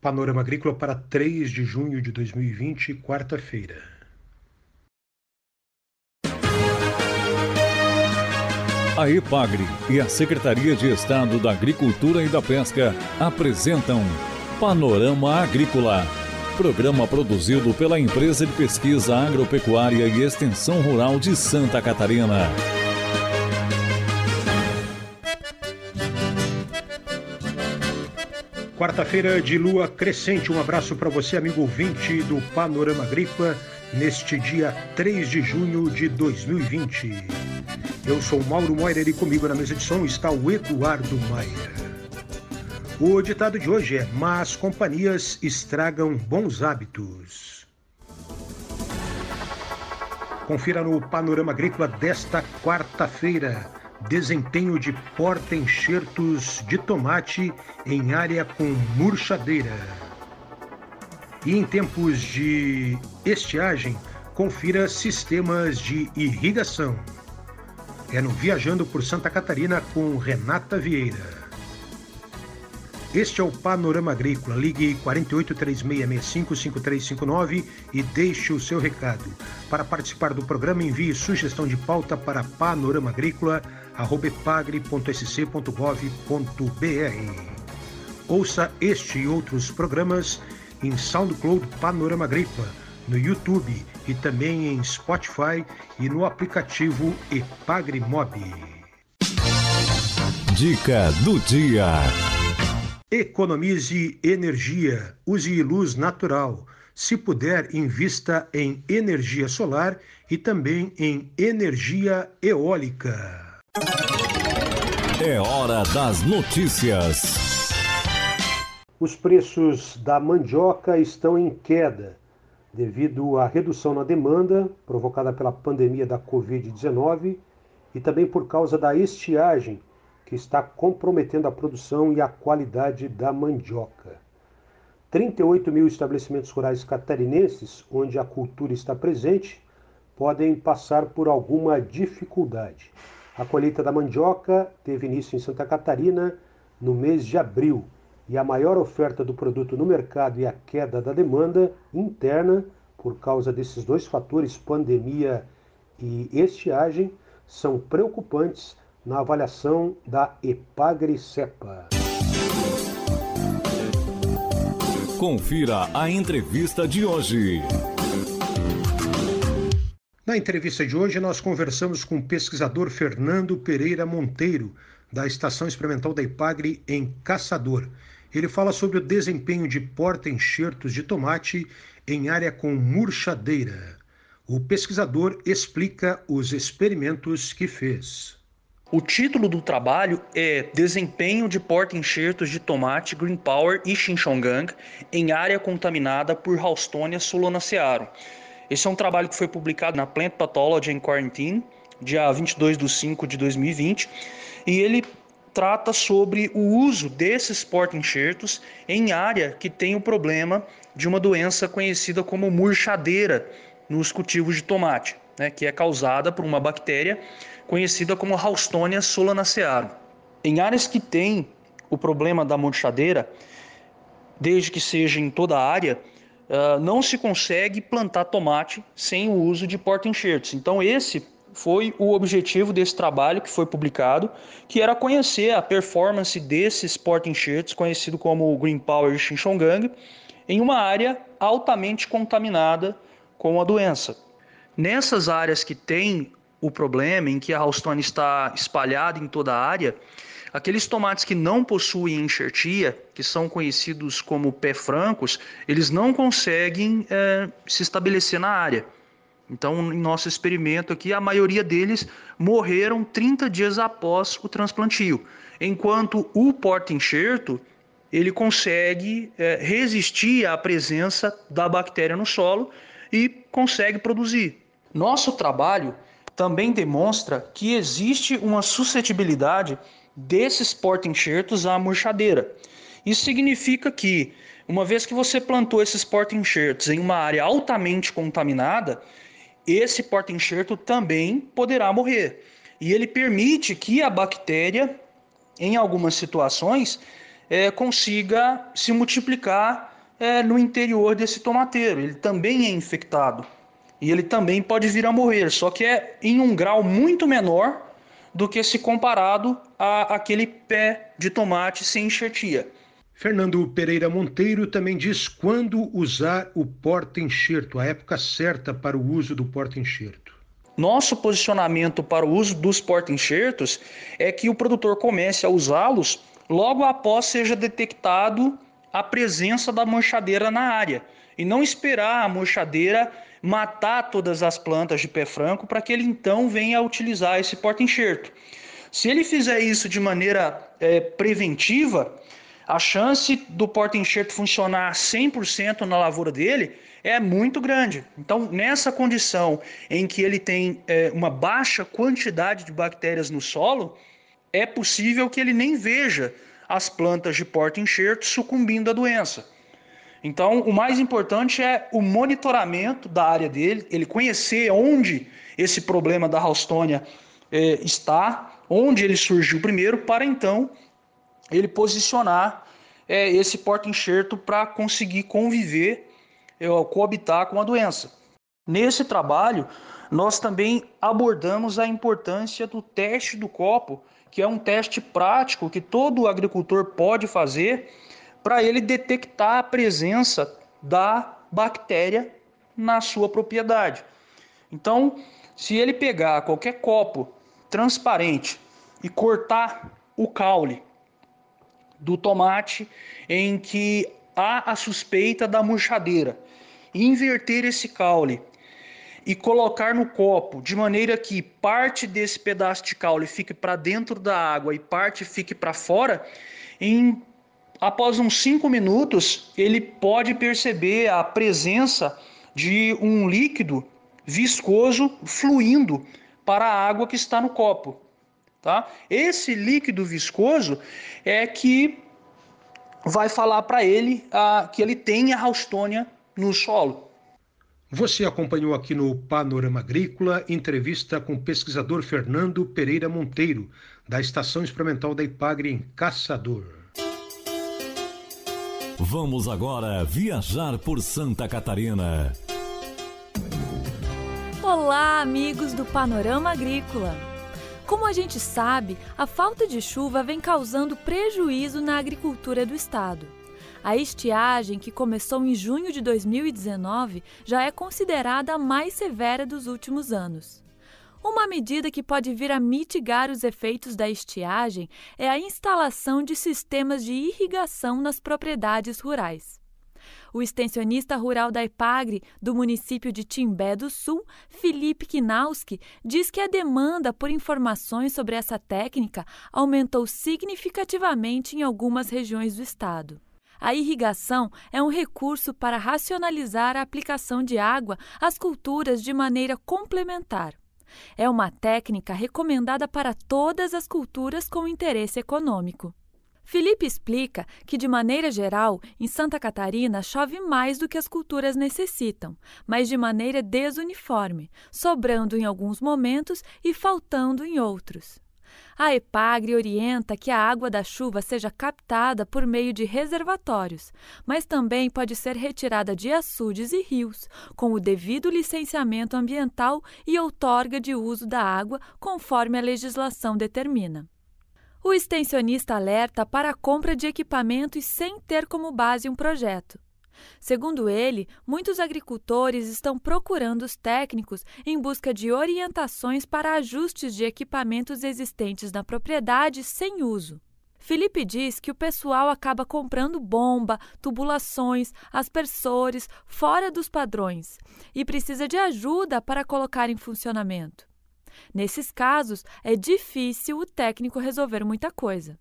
Panorama Agrícola para 3 de junho de 2020, quarta-feira. A EPAGRE e a Secretaria de Estado da Agricultura e da Pesca apresentam Panorama Agrícola, programa produzido pela Empresa de Pesquisa Agropecuária e Extensão Rural de Santa Catarina. Quarta-feira de lua crescente. Um abraço para você, amigo ouvinte do Panorama Agrícola, neste dia 3 de junho de 2020. Eu sou Mauro Moira e comigo na mesa de som está o Eduardo Maia. O ditado de hoje é: Mas companhias estragam bons hábitos. Confira no Panorama Agrícola desta quarta-feira desempenho de porta-enxertos de tomate em área com murchadeira. E em tempos de estiagem, confira sistemas de irrigação. É no Viajando por Santa Catarina com Renata Vieira. Este é o Panorama Agrícola. Ligue 48 3665 5359 e deixe o seu recado. Para participar do programa, envie sugestão de pauta para panoramagrícola.epagre.sc.gov.br. Ouça este e outros programas em SoundCloud Panorama Agrícola, no YouTube e também em Spotify e no aplicativo Epagre-Mob. Dica do dia. Economize energia, use luz natural. Se puder, invista em energia solar e também em energia eólica. É hora das notícias. Os preços da mandioca estão em queda devido à redução na demanda provocada pela pandemia da Covid-19 e também por causa da estiagem que está comprometendo a produção e a qualidade da mandioca. 38 mil estabelecimentos rurais catarinenses, onde a cultura está presente, podem passar por alguma dificuldade. A colheita da mandioca teve início em Santa Catarina no mês de abril e a maior oferta do produto no mercado e a queda da demanda interna, por causa desses dois fatores, pandemia e estiagem, são preocupantes na avaliação da Epagre-Cepa. Confira a entrevista de hoje. Na entrevista de hoje, nós conversamos com o pesquisador Fernando Pereira Monteiro, da Estação Experimental da Ipagre em Caçador. Ele fala sobre o desempenho de porta-enxertos de tomate em área com murchadeira. O pesquisador explica os experimentos que fez. O título do trabalho é Desempenho de porta-enxertos de tomate Green Power e Xinchongang em área contaminada por Haustonia solanacearum. Esse é um trabalho que foi publicado na Plant Pathology and Quarantine, dia 22 de 5 de 2020, e ele trata sobre o uso desses porta-enxertos em área que tem o problema de uma doença conhecida como murchadeira nos cultivos de tomate, né, que é causada por uma bactéria conhecida como Haustonia solanacearum. Em áreas que têm o problema da murchadeira, desde que seja em toda a área, uh, não se consegue plantar tomate sem o uso de porta-enxertos. Então esse foi o objetivo desse trabalho que foi publicado, que era conhecer a performance desses porta-enxertos, conhecido como Green Power Xinchongang, em uma área altamente contaminada com a doença. Nessas áreas que têm o problema em que a Houston está espalhada em toda a área, aqueles tomates que não possuem enxertia, que são conhecidos como pé francos, eles não conseguem é, se estabelecer na área. Então, em nosso experimento aqui, a maioria deles morreram 30 dias após o transplantio, enquanto o porta-enxerto ele consegue é, resistir à presença da bactéria no solo e consegue produzir. Nosso trabalho também demonstra que existe uma suscetibilidade desses porta-enxertos à murchadeira. Isso significa que, uma vez que você plantou esses porta-enxertos em uma área altamente contaminada, esse porta-enxerto também poderá morrer. E ele permite que a bactéria, em algumas situações, é, consiga se multiplicar é, no interior desse tomateiro. Ele também é infectado e ele também pode vir a morrer, só que é em um grau muito menor do que se comparado a aquele pé de tomate sem enxertia. Fernando Pereira Monteiro também diz quando usar o porta-enxerto, a época certa para o uso do porta-enxerto. Nosso posicionamento para o uso dos porta-enxertos é que o produtor comece a usá-los logo após seja detectado a presença da manchadeira na área e não esperar a manchadeira matar todas as plantas de pé franco para que ele então venha a utilizar esse porta-enxerto. Se ele fizer isso de maneira é, preventiva, a chance do porta-enxerto funcionar 100% na lavoura dele é muito grande. Então, nessa condição em que ele tem é, uma baixa quantidade de bactérias no solo, é possível que ele nem veja as plantas de porta-enxerto sucumbindo à doença. Então, o mais importante é o monitoramento da área dele, ele conhecer onde esse problema da Raustônia é, está, onde ele surgiu primeiro, para então ele posicionar é, esse porta-enxerto para conseguir conviver, é, coabitar com a doença. Nesse trabalho, nós também abordamos a importância do teste do copo, que é um teste prático que todo agricultor pode fazer para ele detectar a presença da bactéria na sua propriedade. Então, se ele pegar qualquer copo transparente e cortar o caule do tomate em que há a suspeita da murchadeira, inverter esse caule e colocar no copo de maneira que parte desse pedaço de caule fique para dentro da água e parte fique para fora, em após uns 5 minutos, ele pode perceber a presença de um líquido viscoso fluindo para a água que está no copo. Tá? Esse líquido viscoso é que vai falar para ele ah, que ele tem a Raustônia no solo. Você acompanhou aqui no Panorama Agrícola entrevista com o pesquisador Fernando Pereira Monteiro, da Estação Experimental da Ipagre em Caçador. Vamos agora viajar por Santa Catarina. Olá, amigos do Panorama Agrícola. Como a gente sabe, a falta de chuva vem causando prejuízo na agricultura do estado. A estiagem, que começou em junho de 2019, já é considerada a mais severa dos últimos anos. Uma medida que pode vir a mitigar os efeitos da estiagem é a instalação de sistemas de irrigação nas propriedades rurais. O extensionista rural da Ipagre, do município de Timbé do Sul, Felipe Kinauski, diz que a demanda por informações sobre essa técnica aumentou significativamente em algumas regiões do estado. A irrigação é um recurso para racionalizar a aplicação de água às culturas de maneira complementar. É uma técnica recomendada para todas as culturas com interesse econômico. Felipe explica que, de maneira geral, em Santa Catarina chove mais do que as culturas necessitam, mas de maneira desuniforme, sobrando em alguns momentos e faltando em outros. A EPAGRE orienta que a água da chuva seja captada por meio de reservatórios, mas também pode ser retirada de açudes e rios, com o devido licenciamento ambiental e outorga de uso da água conforme a legislação determina. O extensionista alerta para a compra de equipamentos sem ter como base um projeto. Segundo ele, muitos agricultores estão procurando os técnicos em busca de orientações para ajustes de equipamentos existentes na propriedade sem uso. Felipe diz que o pessoal acaba comprando bomba, tubulações, aspersores fora dos padrões e precisa de ajuda para colocar em funcionamento. Nesses casos, é difícil o técnico resolver muita coisa.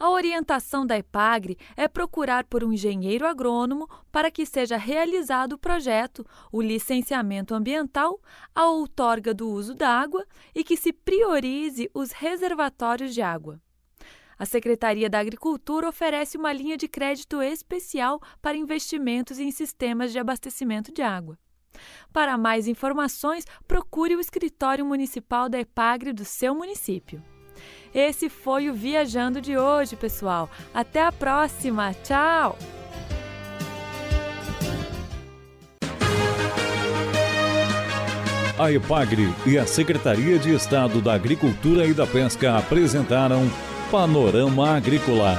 A orientação da EPAGRE é procurar por um engenheiro agrônomo para que seja realizado o projeto, o licenciamento ambiental, a outorga do uso da água e que se priorize os reservatórios de água. A Secretaria da Agricultura oferece uma linha de crédito especial para investimentos em sistemas de abastecimento de água. Para mais informações, procure o escritório municipal da EPAGRE do seu município. Esse foi o Viajando de hoje, pessoal. Até a próxima. Tchau! A EPAGRE e a Secretaria de Estado da Agricultura e da Pesca apresentaram Panorama Agrícola,